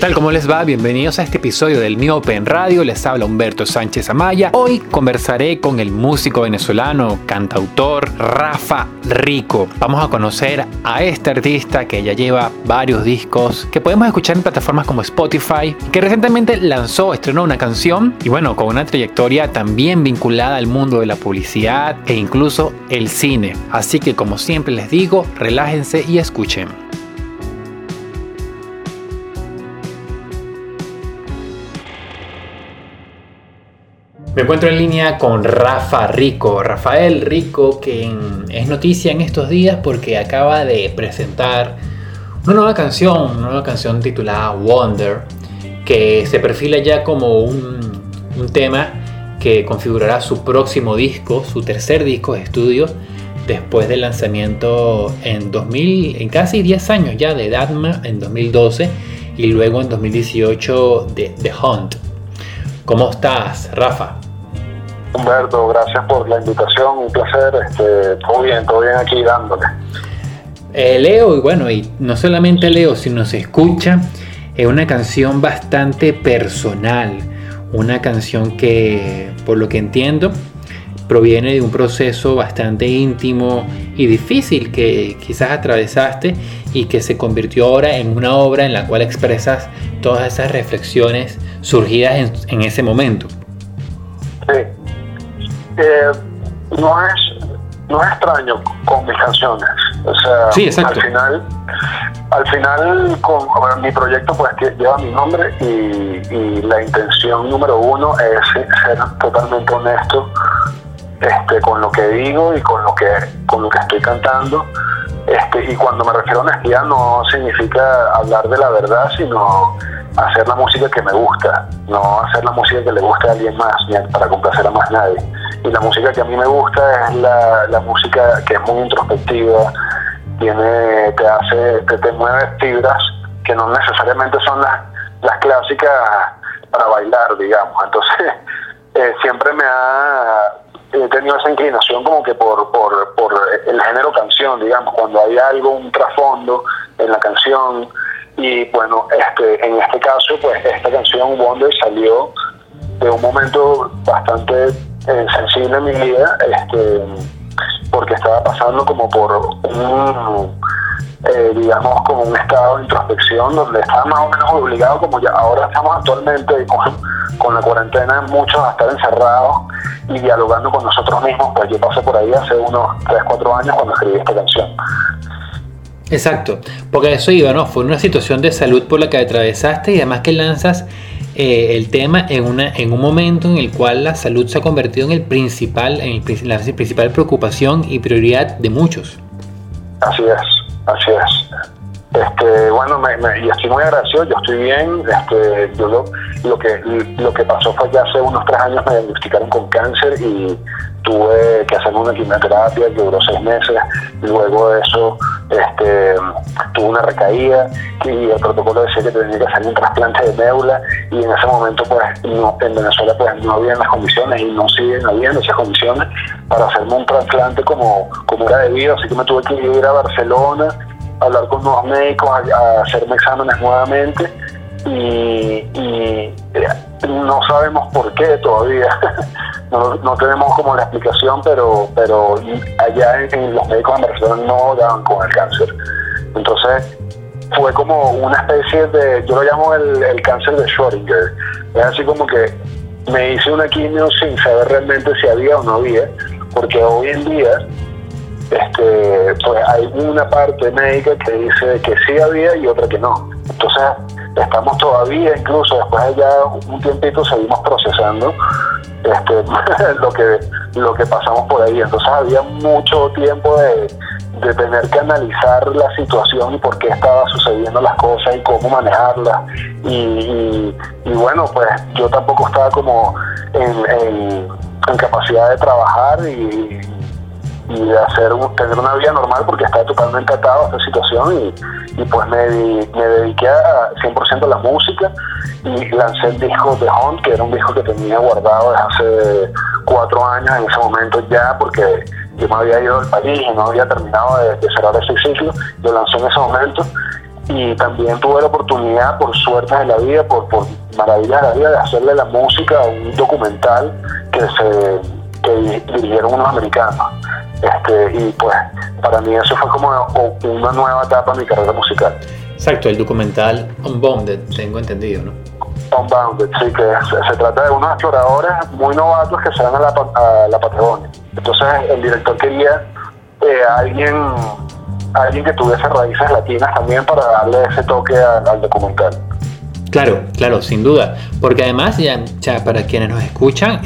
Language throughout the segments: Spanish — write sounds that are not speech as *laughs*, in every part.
tal? ¿Cómo les va? Bienvenidos a este episodio del Mi Open Radio. Les habla Humberto Sánchez Amaya. Hoy conversaré con el músico venezolano, cantautor Rafa Rico. Vamos a conocer a este artista que ya lleva varios discos que podemos escuchar en plataformas como Spotify, que recientemente lanzó, estrenó una canción y bueno, con una trayectoria también vinculada al mundo de la publicidad e incluso el cine. Así que como siempre les digo, relájense y escuchen. Me encuentro en línea con Rafa Rico, Rafael Rico, que es noticia en estos días porque acaba de presentar una nueva canción, una nueva canción titulada Wonder, que se perfila ya como un, tema que configurará su próximo disco, su tercer disco de estudio, después del lanzamiento en 2000, en casi 10 años ya de Datma en 2012 y luego en 2018 de The Hunt. ¿Cómo estás, Rafa? Humberto, gracias por la invitación, un placer, este, todo bien, todo bien aquí dándole. Eh, Leo, y bueno, y no solamente Leo, sino se escucha, es una canción bastante personal, una canción que, por lo que entiendo, proviene de un proceso bastante íntimo y difícil que quizás atravesaste y que se convirtió ahora en una obra en la cual expresas todas esas reflexiones surgidas en, ese momento. Eh, no es no es extraño con mis canciones. O sea, al final, al final con mi proyecto pues lleva mi nombre y, y, la intención número uno es ser totalmente honesto este, con lo que digo y con lo que con lo que estoy cantando. Este, y cuando me refiero a honestidad no significa hablar de la verdad, sino hacer la música que me gusta, no hacer la música que le guste a alguien más, ni para complacer a más nadie. Y la música que a mí me gusta es la, la música que es muy introspectiva, tiene, te hace, te, te mueve fibras que no necesariamente son las, las clásicas para bailar, digamos. Entonces, *laughs* eh, siempre me ha tenido esa inclinación como que por, por, por el género canción, digamos, cuando hay algo, un trasfondo en la canción, y bueno, este, en este caso, pues esta canción Wonder salió de un momento bastante eh, sensible en mi vida, este, porque estaba pasando como por un, eh, digamos, como un estado de introspección donde estaba más o menos obligado, como ya ahora estamos actualmente con, con la cuarentena, muchos a estar encerrados y dialogando con nosotros mismos, pues yo pasé por ahí hace unos 3, 4 años cuando escribí esta canción. Exacto, porque eso iba, ¿no? Fue una situación de salud por la que atravesaste y además que lanzas eh, el tema en, una, en un momento en el cual la salud se ha convertido en el principal, en la principal preocupación y prioridad de muchos. Así es, así es. Este, bueno, me, y estoy muy agradecido, yo estoy bien. Este, yo lo, lo, que, lo que pasó fue que hace unos tres años me diagnosticaron con cáncer y tuve que hacerme una quimioterapia que duró seis meses. Luego de eso este, tuve una recaída y el protocolo decía que tenía que hacer un trasplante de médula y en ese momento pues no, en Venezuela pues no habían las condiciones y no siguen habiendo esas condiciones para hacerme un trasplante como, como era debido, así que me tuve que ir a Barcelona hablar con nuevos médicos, a, hacerme exámenes nuevamente y, eh, no sabemos por qué todavía. *laughs* no, tenemos como la explicación, pero pero allá en, los médicos en Barcelona no daban con el cáncer. Entonces fue como una especie de, yo lo llamo el, el cáncer de Schrödinger. Es así como que me hice una quimio sin saber realmente si había o no había, porque hoy en día este, pues hay una parte médica que dice que sí había y otra que no. Entonces, estamos todavía, incluso después de ya un tiempito, seguimos procesando este, *laughs* lo que lo que pasamos por ahí. Entonces, había mucho tiempo de, tener que analizar la situación y por qué estaba sucediendo las cosas y cómo manejarlas. Y, bueno, pues yo tampoco estaba como en capacidad de trabajar y y hacer tener una vida normal porque estaba totalmente atado a esta situación y, pues me, me dediqué a 100% a la música y lancé el disco de Hunt, que era un disco que tenía guardado desde hace cuatro años en ese momento ya porque yo me había ido del país y no había terminado de, cerrar ese ciclo, lo lancé en ese momento y también tuve la oportunidad, por suerte de la vida, por, por maravillas de la vida, de hacerle la música a un documental que se que dirigieron unos americanos. Este, y pues para mí eso fue como una nueva etapa en mi carrera musical. Exacto, el documental Unbounded, tengo entendido, ¿no? Unbounded, sí, que se, trata de unos exploradores muy novatos que se van a la, a la Patagonia. Entonces el director quería eh, alguien alguien que tuviese raíces latinas también para darle ese toque al, documental. Claro, claro, sin duda. Porque además, ya, para quienes nos escuchan,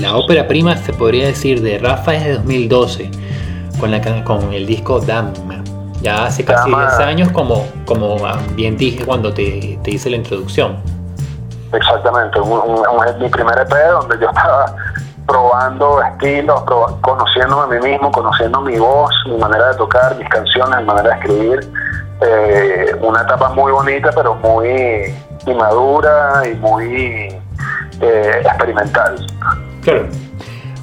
la ópera prima se podría decir de Rafa es de 2012, con, la, con el disco Dama. Ya hace casi 10 años, como, como bien dije cuando te, te hice la introducción. Exactamente, mi primer EP donde yo estaba probando estilos, conociendo a mí mismo, conociendo mi voz, mi manera de tocar, mis canciones, mi manera de escribir. Eh, una etapa muy bonita, pero muy inmadura y muy eh, experimental. Claro.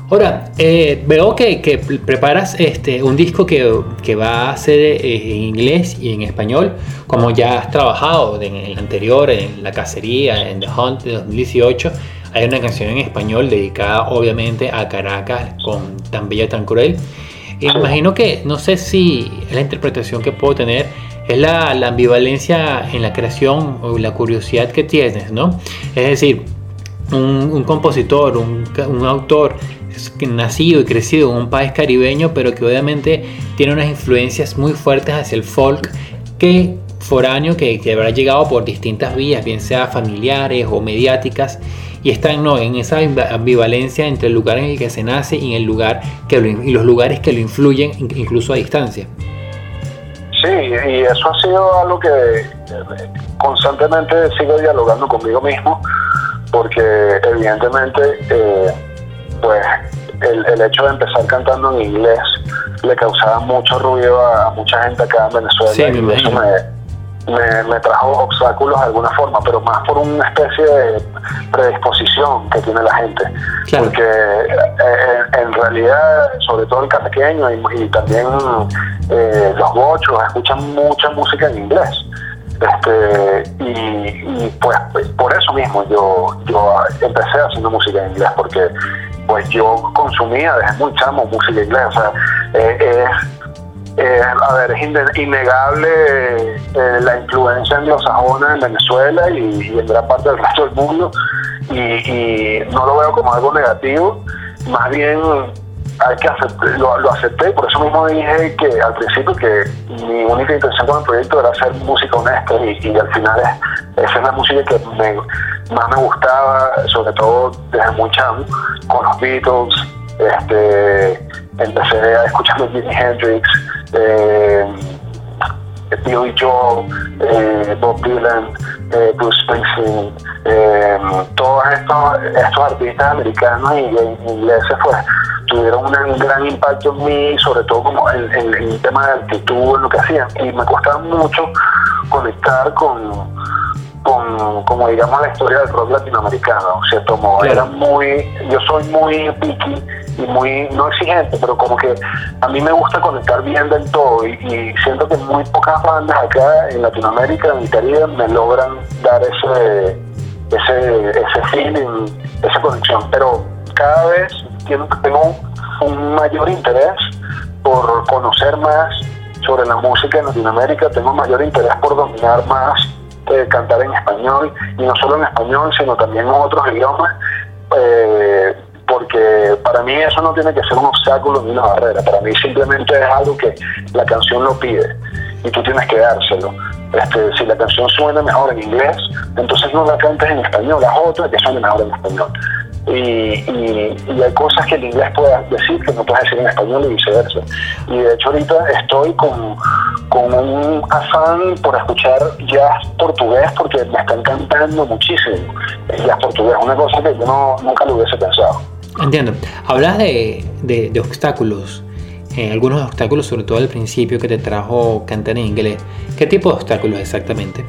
Ahora, eh, veo que, preparas este, un disco que, va a ser en inglés y en español, como ya has trabajado en el anterior, en La Cacería, en The Hunt de 2018. Hay una canción en español dedicada obviamente a Caracas con Tan Bella, Tan Cruel. Imagino que, no sé si la interpretación que puedo tener es la, ambivalencia en la creación o la curiosidad que tienes, ¿no? Es decir, un, compositor, un, autor nacido y crecido en un país caribeño, pero que obviamente tiene unas influencias muy fuertes hacia el folk que foráneo que, que habrá llegado por distintas vías, bien sea familiares o mediáticas, y están ¿no? en esa ambivalencia entre el lugar en el que se nace y, el lugar y los lugares que lo influyen incluso a distancia. Sí, y eso ha sido algo que constantemente sigo dialogando conmigo mismo, porque evidentemente, eh, pues el, el, hecho de empezar cantando en inglés le causaba mucho ruido a, mucha gente acá en Venezuela. Sí, y eso me, me, trajo obstáculos de alguna forma, pero más por una especie de predisposición que tiene la gente. Porque eh, en, realidad, sobre todo el caraqueño y, también eh, los bochos escuchan mucha música en inglés. Este, y, pues por eso mismo yo, yo empecé haciendo música en inglés, porque pues yo consumía desde muy chamo música en inglés. O sea, eh, eh, a ver, es innegable eh, la influencia anglosajona en Venezuela y, en gran parte del resto del mundo, y, no lo veo como algo negativo, más bien hay que lo, lo, acepté, por eso mismo dije que al principio que mi única intención con el proyecto era hacer música honesta y, al final esa es la música que más me gustaba, sobre todo desde muy chamo, con los Beatles, este, empecé a escuchar Jimi Hendrix, eh, Billy Joel, eh, Bob Dylan, eh, Bruce Springsteen, eh, todos estos, estos artistas americanos y, ingleses pues tuvieron un gran impacto en mí, sobre todo como en, el tema de actitud, en lo que hacían, y me costaba mucho conectar con con, como digamos, la historia del rock latinoamericano, ¿cierto? Como era muy, yo soy muy picky y muy, no exigente, pero como que a mí me gusta conectar bien del todo y, siento que muy pocas bandas acá en Latinoamérica, en Italia, me logran dar ese, ese, ese feeling, esa conexión, pero cada vez tengo un mayor interés por conocer más sobre la música en Latinoamérica, tengo mayor interés por dominar más cantar en español, y no solo en español, sino también en otros idiomas, eh, porque para mí eso no tiene que ser un obstáculo ni una barrera, para mí simplemente es algo que la canción lo pide y tú tienes que dárselo. Este, si la canción suena mejor en inglés, entonces no la cantes en español, las otras que suenen mejor en español. Y, hay cosas que el inglés puede decir que no puedes decir en español y viceversa. Y de hecho ahorita estoy con, con un afán por escuchar jazz portugués porque me está encantando muchísimo el jazz portugués, una cosa que yo nunca lo hubiese pensado. Entiendo. Hablas de, de, obstáculos, eh, algunos obstáculos, sobre todo al principio que te trajo cantar en inglés. ¿Qué tipo de obstáculos exactamente?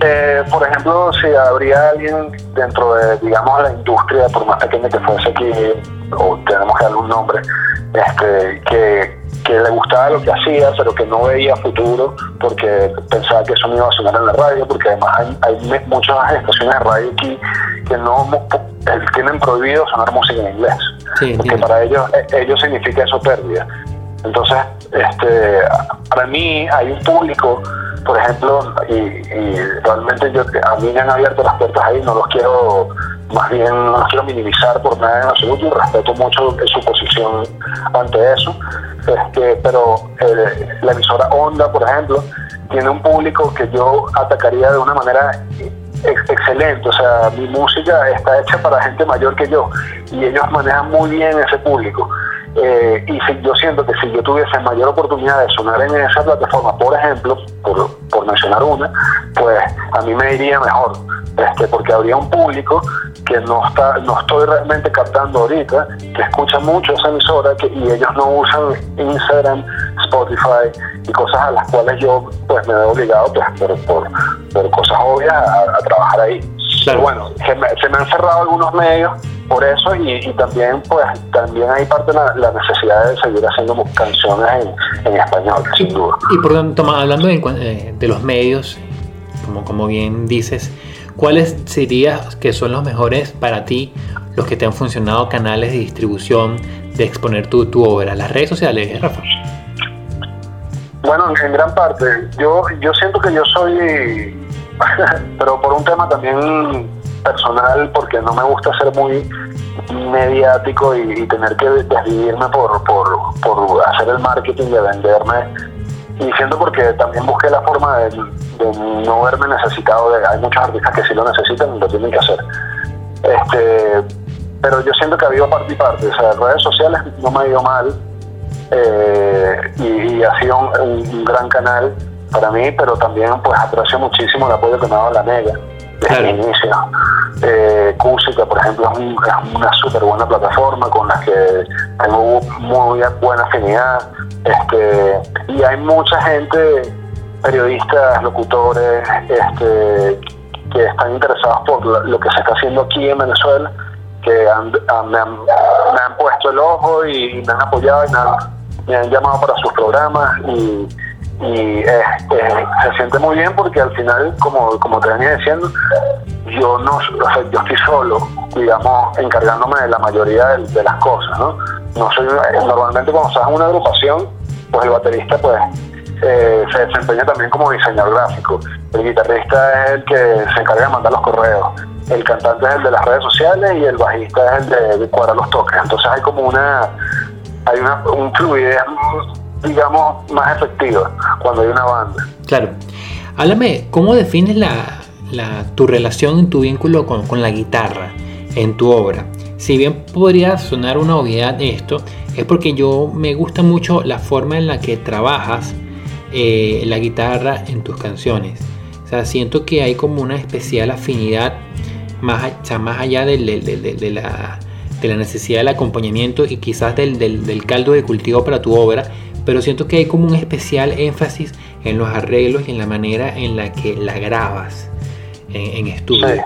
Eh, por ejemplo, si habría alguien dentro de, digamos, la industria, por más pequeña que fuese aquí, o tenemos que darle un nombre, este, que, que le gustaba lo que hacía, pero que no veía futuro porque pensaba que eso no iba a sonar en la radio, porque además hay, hay muchas estaciones de radio aquí que no tienen prohibido sonar música en inglés, porque para ellos, eh, ellos significa eso pérdida. Entonces, este, para mí hay un público por ejemplo, y, realmente yo a mí me han abierto las puertas ahí, no los quiero, más bien no los quiero minimizar por nada en absoluto respeto mucho su posición ante eso, este, pero eh, la emisora Onda, por ejemplo, tiene un público que yo atacaría de una manera excelente, o sea, mi música está hecha para gente mayor que yo y ellos manejan muy bien ese público. Eh, y si, yo siento que si yo tuviese mayor oportunidad de sonar en esa plataforma, por ejemplo, por, por mencionar una, pues a mí me iría mejor, este, porque habría un público que no está no estoy realmente captando ahorita, que escucha mucho esa emisora que, y ellos no usan Instagram, Spotify y cosas a las cuales yo pues me he obligado pues, por, por, cosas obvias a, trabajar ahí. Pero bueno, se me, se me han cerrado algunos medios por eso y, también pues también hay parte de la, necesidad de seguir haciendo canciones en, español, sin duda. Y por tanto, hablando de, eh, de, los medios, como, como bien dices, ¿cuáles serían que son los mejores para ti, los que te han funcionado canales de distribución de exponer tu, tu obra? Las redes sociales, Rafa. Bueno, en gran parte. Yo, yo siento que yo soy, *laughs* pero por un tema también personal porque no me gusta ser muy mediático y, tener que desvivirme por, por, hacer el marketing, de venderme. Y siento porque también busqué la forma de, no verme necesitado de... Hay muchos artistas que sí lo necesitan y lo tienen que hacer. Este, pero yo siento que ha habido parte y parte. O sea, redes sociales no me ha ido mal. Eh, y, ha sido un, gran canal para mí, pero también pues aprecio muchísimo el apoyo que me ha dado la Mega desde el inicio. Eh, por ejemplo, es, una súper buena plataforma con la que tengo muy buena afinidad. Este, y hay mucha gente, periodistas, locutores, este, que están interesados por lo que se está haciendo aquí en Venezuela, que me, han, puesto el ojo y me han apoyado y me han, llamado para sus programas y y se siente muy bien porque al final, como, como te venía diciendo, yo no, yo estoy solo, digamos, encargándome de la mayoría de, las cosas, ¿no? No soy normalmente cuando estás en una agrupación, pues el baterista pues eh, se desempeña también como diseñador gráfico, el guitarrista es el que se encarga de mandar los correos, el cantante es el de las redes sociales y el bajista es el de, cuadrar los toques, entonces hay como una hay una un fluidez digamos más efectiva cuando hay una banda. Claro. Háblame, ¿cómo defines la, la, tu relación, tu vínculo con, con, la guitarra en tu obra. Si bien podría sonar una obviedad esto, es porque yo me gusta mucho la forma en la que trabajas eh, la guitarra en tus canciones. O sea, siento que hay como una especial afinidad más, más allá de, de, la, de, la, necesidad del acompañamiento y quizás del, caldo de cultivo para tu obra, pero siento que hay como un especial énfasis en los arreglos y en la manera en la que la grabas en, estudio.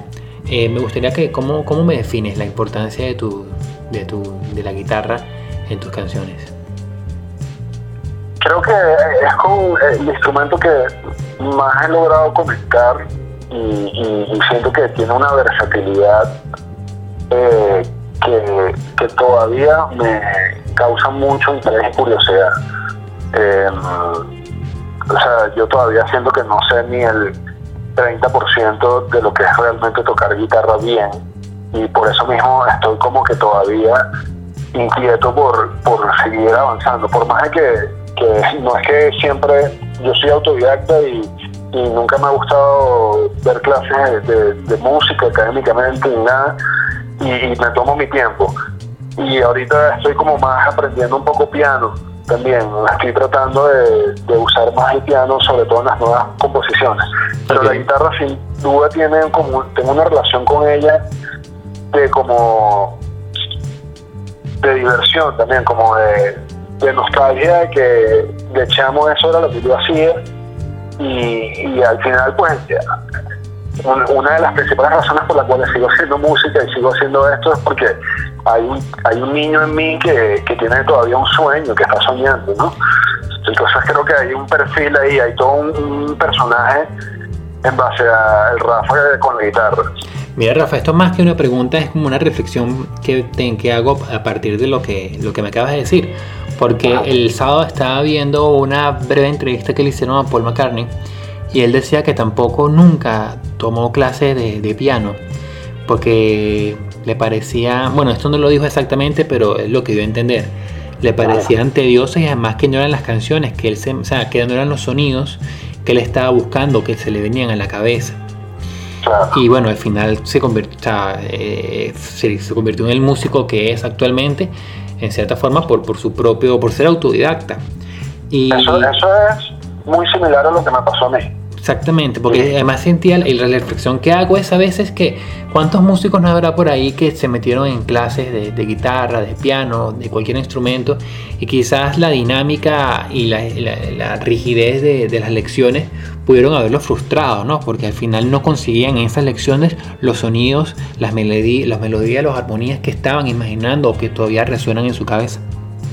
Eh, me gustaría que, ¿cómo, ¿cómo me defines la importancia de, tu, de, tu, de la guitarra en tus canciones? Creo que es con el instrumento que más he logrado conectar y, siento que tiene una versatilidad eh, que, que, todavía me causa mucho interés y curiosidad. Eh, o sea, yo todavía siento que no sé ni el 30% de lo que es realmente tocar guitarra bien. Y por eso mismo estoy como que todavía inquieto por, por seguir avanzando. Por más de que, no es que siempre yo soy autodidacta y, nunca me ha gustado ver clases de, música académicamente ni nada. Y, me tomo mi tiempo. Y ahorita estoy como más aprendiendo un poco piano también estoy tratando de, usar más el piano, sobre todo en las nuevas composiciones. Pero la guitarra sin duda tiene como, tengo una relación con ella de como de diversión también, como de, de nostalgia, de que de chamo eso era lo que yo hacía y, al final pues una de las principales razones por las cuales sigo haciendo música y sigo haciendo esto es porque hay un, hay un niño en mí que, que tiene todavía un sueño, que está soñando, ¿no? Entonces creo que hay un perfil ahí, hay todo un, personaje en base al Rafa con la guitarra. Mira, Rafa, esto más que una pregunta es como una reflexión que, que hago a partir de lo que, lo que me acabas de decir. Porque el sábado estaba viendo una breve entrevista que le hicieron a Paul McCartney y él decía que tampoco nunca tomó clase de, piano porque le parecía, bueno, esto no lo dijo exactamente, pero es lo que dio a entender. Le parecían tediosas y además que no eran las canciones, que él se, o sea, que no eran los sonidos que él estaba buscando, que se le venían a la cabeza. Y bueno, al final se convirtió, eh, se, convirtió en el músico que es actualmente, en cierta forma, por, por su propio, por ser autodidacta. Y, eso, eso es muy similar a lo que me pasó a mí. Exactamente, porque además sentía la reflexión que hago es a veces que cuántos músicos no habrá por ahí que se metieron en clases de, guitarra, de piano, de cualquier instrumento y quizás la dinámica y la, rigidez de, las lecciones pudieron haberlos frustrado, ¿no? Porque al final no conseguían en esas lecciones los sonidos, las, melodías, las melodías, las armonías que estaban imaginando o que todavía resuenan en su cabeza.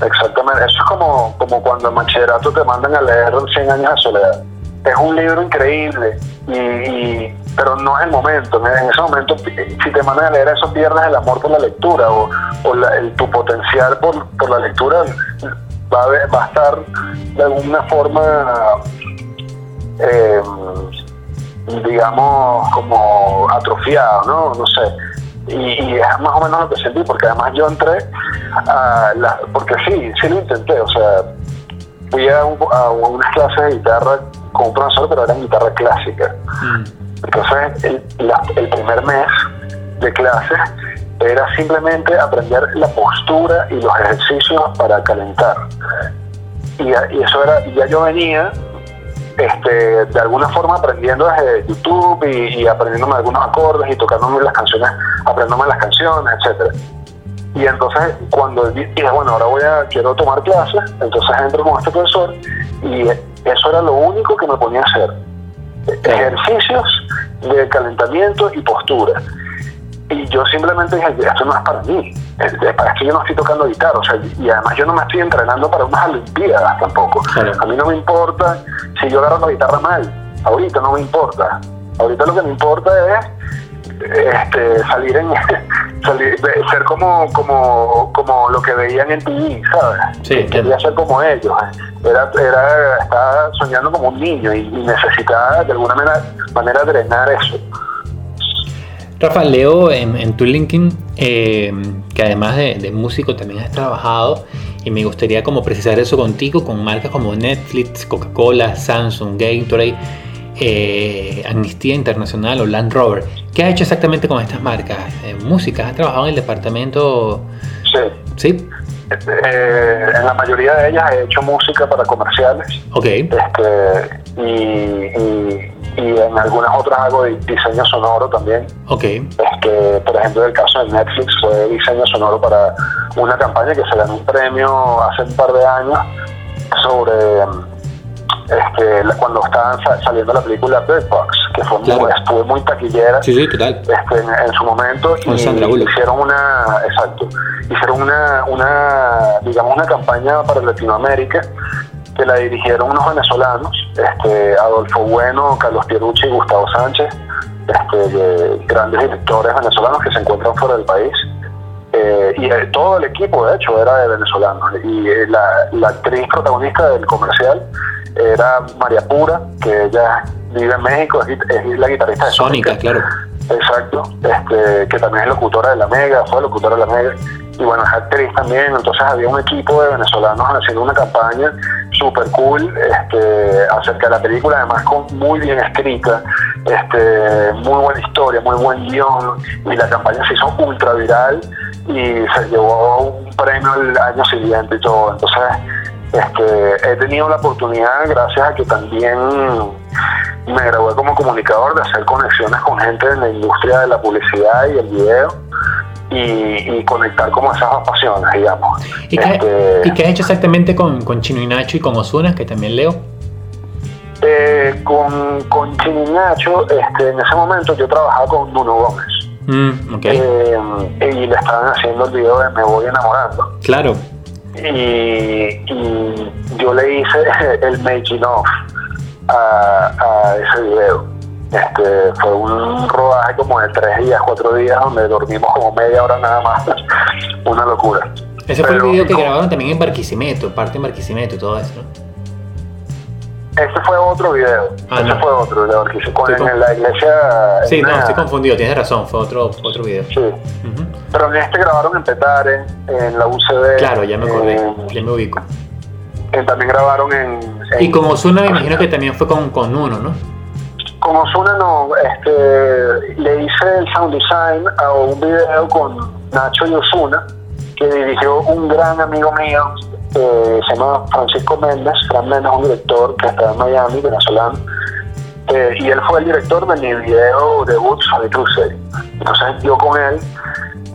Exactamente, eso es como, como cuando en bachillerato te mandan a leer 100 años de soledad es un libro increíble, y, pero no es el momento. En ese momento, si te mandan a leer eso, pierdes el amor por la lectura o, el, tu potencial por, por, la lectura va a, va a estar de alguna forma, eh, digamos, como atrofiado, ¿no? No sé. Y, es más o menos lo que sentí, porque además yo entré a la, porque sí, sí lo intenté, o sea, fui a, a unas clases de guitarra un profesor, pero era en guitarra clásica. Mm. Entonces, el, primer mes de clases era simplemente aprender la postura y los ejercicios para calentar. Y, eso era, ya yo venía este, de alguna forma aprendiendo desde YouTube y, aprendiéndome algunos acordes y tocándome las canciones, aprendiéndome las canciones, etcétera. Y entonces cuando dije, bueno, ahora voy a, quiero tomar clases, entonces entro con este profesor y eso era lo único que me ponía a hacer. Ejercicios de calentamiento y postura. Y yo simplemente dije, esto no es para mí. Es que yo no estoy tocando guitarra. O sea, y además yo no me estoy entrenando para unas Olimpiadas tampoco. A mí no me importa si yo agarro la guitarra mal. Ahorita no me importa. Ahorita lo que me importa es este, salir en *laughs* salir, ser como como como lo que veían en TV, ¿sabes? Sí, Quería ser como ellos. Era, era, estaba soñando como un niño y, necesitaba de alguna manera, manera drenar eso. Rafa, leo en, tu LinkedIn eh, que además de, músico también has trabajado y me gustaría como precisar eso contigo con marcas como Netflix, Coca-Cola, Samsung, Gatorade eh, Amnistía Internacional o Land Rover. ¿Qué ha hecho exactamente con estas marcas? Eh, ¿Música? ¿Ha trabajado en el departamento? Sí. ¿Sí? Eh, en la mayoría de ellas he hecho música para comerciales. Ok. Este, y, en algunas otras hago diseño sonoro también. Ok. Este, por ejemplo, el caso de Netflix fue diseño sonoro para una campaña que se ganó un premio hace un par de años sobre este, cuando estaban saliendo la película Bird Box, que fue muy, estuvo muy taquillera. Sí, sí, total. Este, en, su momento y hicieron una exacto hicieron una, una digamos una campaña para Latinoamérica que la dirigieron unos venezolanos este, Adolfo Bueno, Carlos Pierucci y Gustavo Sánchez este, grandes directores venezolanos que se encuentran fuera del país. Eh, y eh, todo el equipo de hecho era de venezolanos. Y eh, la, la actriz protagonista del comercial era María Pura, que ella vive en México, es, la guitarrista de Sónica. claro. Exacto, este, que también es locutora de la Mega, fue locutora de la Mega, y bueno, es actriz también, entonces había un equipo de venezolanos haciendo una campaña súper cool este, acerca de la película, además con muy bien escrita, este, muy buena historia, muy buen guion, y la campaña se hizo ultra viral y se llevó un premio el año siguiente y todo, entonces este, he tenido la oportunidad, gracias a que también me gradué como comunicador, de hacer conexiones con gente en la industria de la publicidad y el video y, conectar como esas dos pasiones, digamos. ¿Y qué, este, has hecho exactamente con, con Chino y Nacho y con Osuna, que también leo? Eh, con, con Chini Nacho, este, en ese momento yo trabajaba con Nuno Gómez. Mm, ok. Eh, y le estaban haciendo el video de Me Voy Enamorando. claro. Y, y yo le hice *laughs* el making of a, a ese video. Este, fue un rodaje como de tres días, cuatro días, donde dormimos como media hora nada más. *laughs* Una locura. Ese fue el video que grabaron también en Barquisimeto, parte en Barquisimeto y todo eso, ¿no? Ese fue otro video. Ah, ese no. fue otro, de con, Estoy en la iglesia. Sí, no, estoy confundido, tienes razón, fue otro, otro video. Sí. Ujú. Pero en este grabaron en Petare, en la UCB. Claro, ya me acordé, en- ya me ubico. en- también grabaron en. en- Y como Osuna me imagino que también fue con, con uno, ¿no? Con Ozuna no, este, le hice el sound design a un video con Nacho y Osuna, que dirigió un gran amigo mío, eh, se llama Francisco Méndez, Fran Méndez, un director que está en Miami, venezolano, eh, y él fue el director de mi video debut, Sonic Crusade. Entonces yo con él,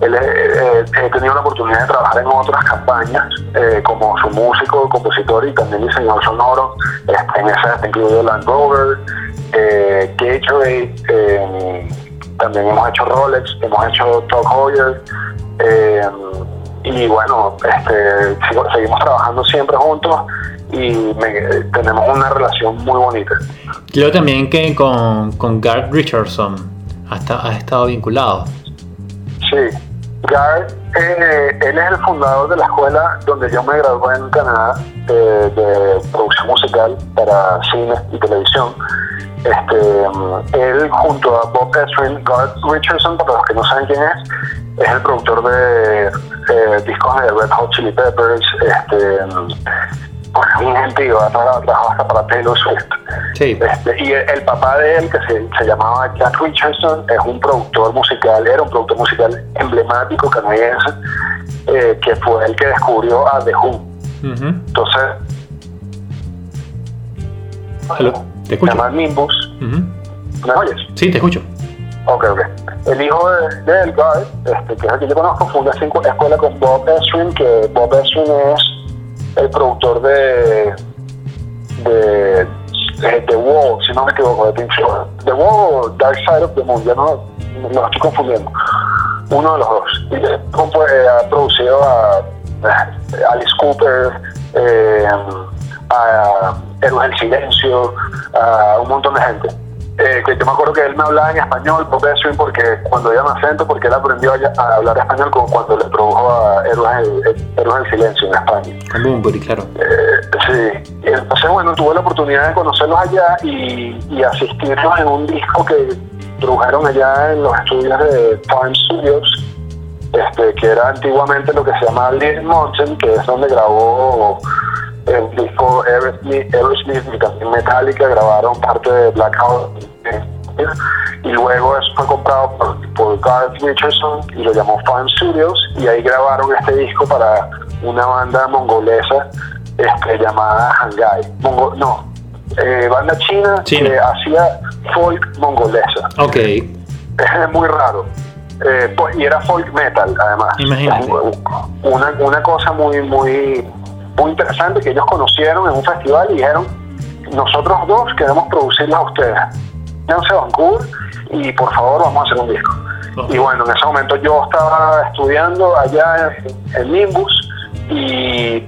él, eh, eh, he tenido la oportunidad de trabajar en otras campañas eh, como su músico, compositor y también diseñador sonoro. Este, en esa incluido Land Rover, eh, Gatorade, eh, también hemos hecho Rolex, hemos hecho Talk Hoyer. eh, y bueno, este, seguimos trabajando siempre juntos y me- tenemos una relación muy bonita. Creo también que con, con Garth Richardson hasta ha estado vinculado. Sí, Garth, eh, él es el fundador de la escuela donde yo me gradué en Canadá eh, de producción musical para cine y televisión. Este, mm, él junto a Bob Ezrin, Garth Richardson, para los que no saben quién es, es el productor de eh, discos de Red Hot Chili Peppers, este, mm, pues un gentío, trabajado hasta para Taylor Swift. Sí, Este, y el, el papá de él, que se, se llamaba Jack Richardson, es un productor musical, era un productor musical emblemático canadiense, eh, que fue el que descubrió a The Who. Ujú. Entonces, Aló, te se escucho. llama Nimbus. Ujú. ¿Me oyes? Sí, te escucho. Ok, ok. El hijo de, de este, que es el que yo conozco, fue una cinco- escuela con Bob Ezrin, que Bob Ezrin es el productor de de, de The Wall, si no me equivoco, de Pink Floyd. The Wall o Dark Side of the Moon, ya no lo estoy confundiendo. Uno de los dos. Y eh, ha producido a, a Alice Cooper, eh, a Héroes del Silencio, a un montón de gente. Eh, que yo me acuerdo que él me hablaba en español, Bob Ezrin, porque cuando ella me acento, porque él aprendió a, hablar español como cuando le produjo a Héroes, del- Silencio en España. Claro. Eh, sí, Y entonces bueno, tuve la oportunidad de conocerlos allá y, y asistirlos en un disco que produjeron allá en los estudios de Farm Studios, este, que era antiguamente lo que se llamaba Little Mountain, que es donde grabó el disco Aerosmith, Aerosmith y también Metallica, grabaron parte de Blackout. Y luego eso fue comprado por, por Garth Richardson y lo llamó Farm Studios y ahí grabaron este disco para una banda mongolesa este, llamada Hangai. Mongo- no, eh, banda china, China. que hacía folk mongolesa. Ok, Es muy raro. Eh, pues, y era folk metal, además. Imagínate. Una, una cosa muy, muy, muy interesante que ellos conocieron en un festival y dijeron, nosotros dos queremos producirla a ustedes. Váyanse a Vancouver y por favor vamos a hacer un disco. Y bueno, en ese momento yo estaba estudiando allá en, en Nimbus y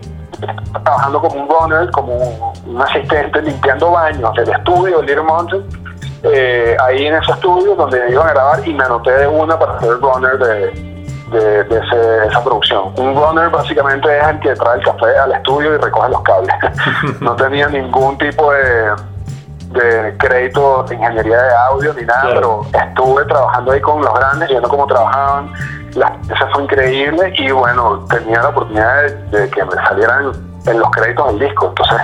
trabajando como un runner, como un asistente limpiando baños del estudio de Little Mountain eh, ahí en ese estudio donde iban a grabar y me anoté de una para ser runner de, de, de ese- esa producción. Un runner básicamente es el que trae el café al estudio y recoge los cables. *laughs* no tenía ningún tipo de, de crédito de ingeniería de audio ni nada, Claro. pero estuve trabajando ahí con los grandes, viendo cómo trabajaban. La experiencia fue increíble y bueno, tenía la oportunidad de, de que me salieran en los créditos del disco. Entonces,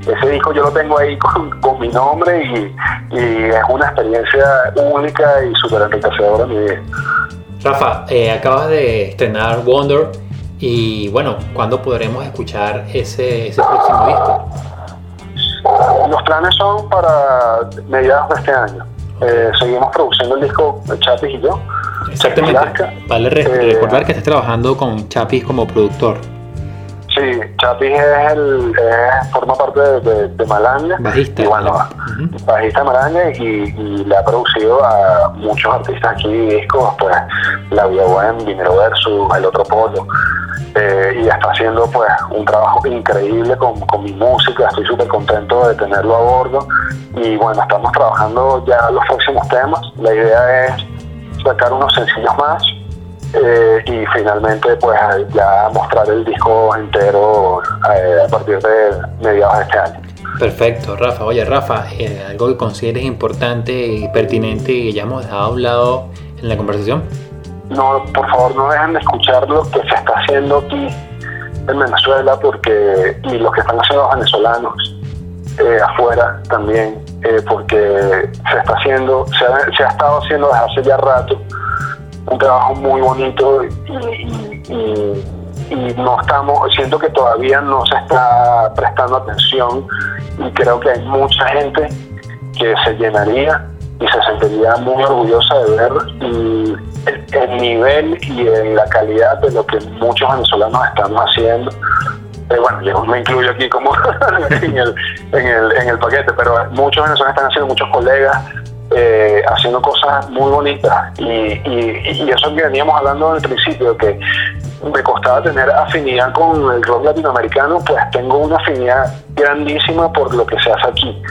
ese, ese disco yo lo tengo ahí *laughs* con, con mi nombre y, y es una experiencia única y súper enriquecedora en mi vida. Rafa, eh, acabas de estrenar Wonder y bueno, ¿cuándo podremos escuchar ese, ese próximo disco? Los planes son para mediados de este año. Eh, seguimos produciendo el disco Chapis y yo. Exactamente. Vale re- Eh, recordar que estás trabajando con Chapis como productor. Sí, Chapis es el, forma parte de, de, Malanga. Bajista. Y bueno, bajista Malanga y, le ha producido a muchos artistas aquí discos, pues La Vía Buen, Dinero Versus, El Otro Polo. Eh, y está haciendo pues un trabajo increíble con, con mi música, estoy súper contento de tenerlo a bordo y bueno, estamos trabajando ya los próximos temas, la idea es sacar unos sencillos más eh, y finalmente pues ya mostrar el disco entero eh, a partir de mediados de este año. Perfecto, Rafa. Oye, Rafa, eh, algo que consideres importante y pertinente y que ya hemos dejado a un lado en la conversación. No, por favor, no dejen de escuchar lo que se está haciendo aquí en Venezuela porque y lo que están haciendo los venezolanos afuera también, porque se está haciendo, se ha, se ha estado haciendo desde hace ya rato un trabajo muy bonito y, no estamos, siento que todavía no se está prestando atención y creo que hay mucha gente que se llenaría y se sentiría muy orgullosa de ver el, nivel y en la calidad de lo que muchos venezolanos están haciendo. Eh, bueno, yo me incluyo aquí como *laughs* en, el, en, el, en el paquete, pero muchos venezolanos están haciendo, muchos colegas eh, haciendo cosas muy bonitas. Y, y, eso que veníamos hablando el principio, que me costaba tener afinidad con el rock latinoamericano, pues tengo una afinidad grandísima por lo que se hace aquí.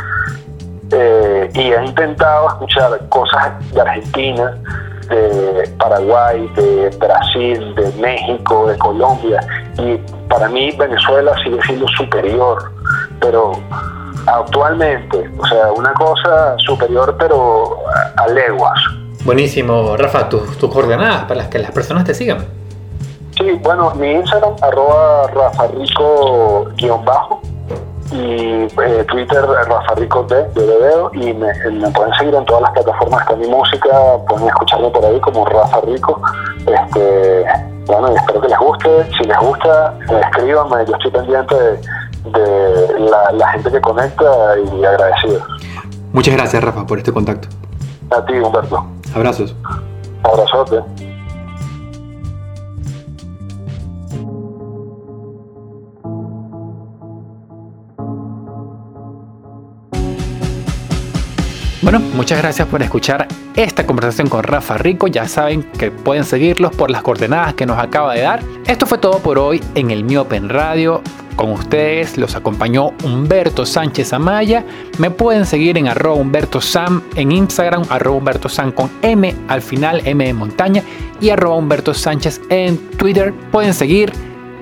Eh, y he intentado escuchar cosas de Argentina, de Paraguay, de Brasil, de México, de Colombia. Y para mí Venezuela sigue siendo superior, pero actualmente. O sea, una cosa superior, pero a, leguas. Buenísimo, Rafa, tus, tus coordenadas para las que las personas te sigan. Sí, bueno, mi Instagram, arroba rafarico-bajo y eh, Twitter, rafarico de, de y me, pueden seguir en todas las plataformas de mi música, pueden escucharme por ahí como Rafa Rico. Este, bueno, espero que les guste. Si les gusta, escríbanme, yo estoy pendiente de de la, gente que conecta y agradecido. Muchas gracias, Rafa, por este contacto. A ti, Humberto. Abrazos. Abrazote. Bueno, muchas gracias por escuchar esta conversación con Rafa Rico. Ya saben que pueden seguirlos por las coordenadas que nos acaba de dar. Esto fue todo por hoy en el Miopen Radio. Con ustedes los acompañó Humberto Sánchez Amaya. Me pueden seguir en arroba Humberto Sam en Instagram, arroba Humberto Sam con M al final, M de montaña, y arroba Humberto Sánchez en Twitter. Pueden seguir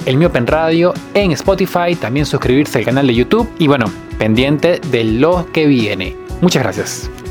el Miopen Radio en Spotify, también suscribirse al canal de YouTube y bueno, pendiente de lo que viene. Muchas gracias.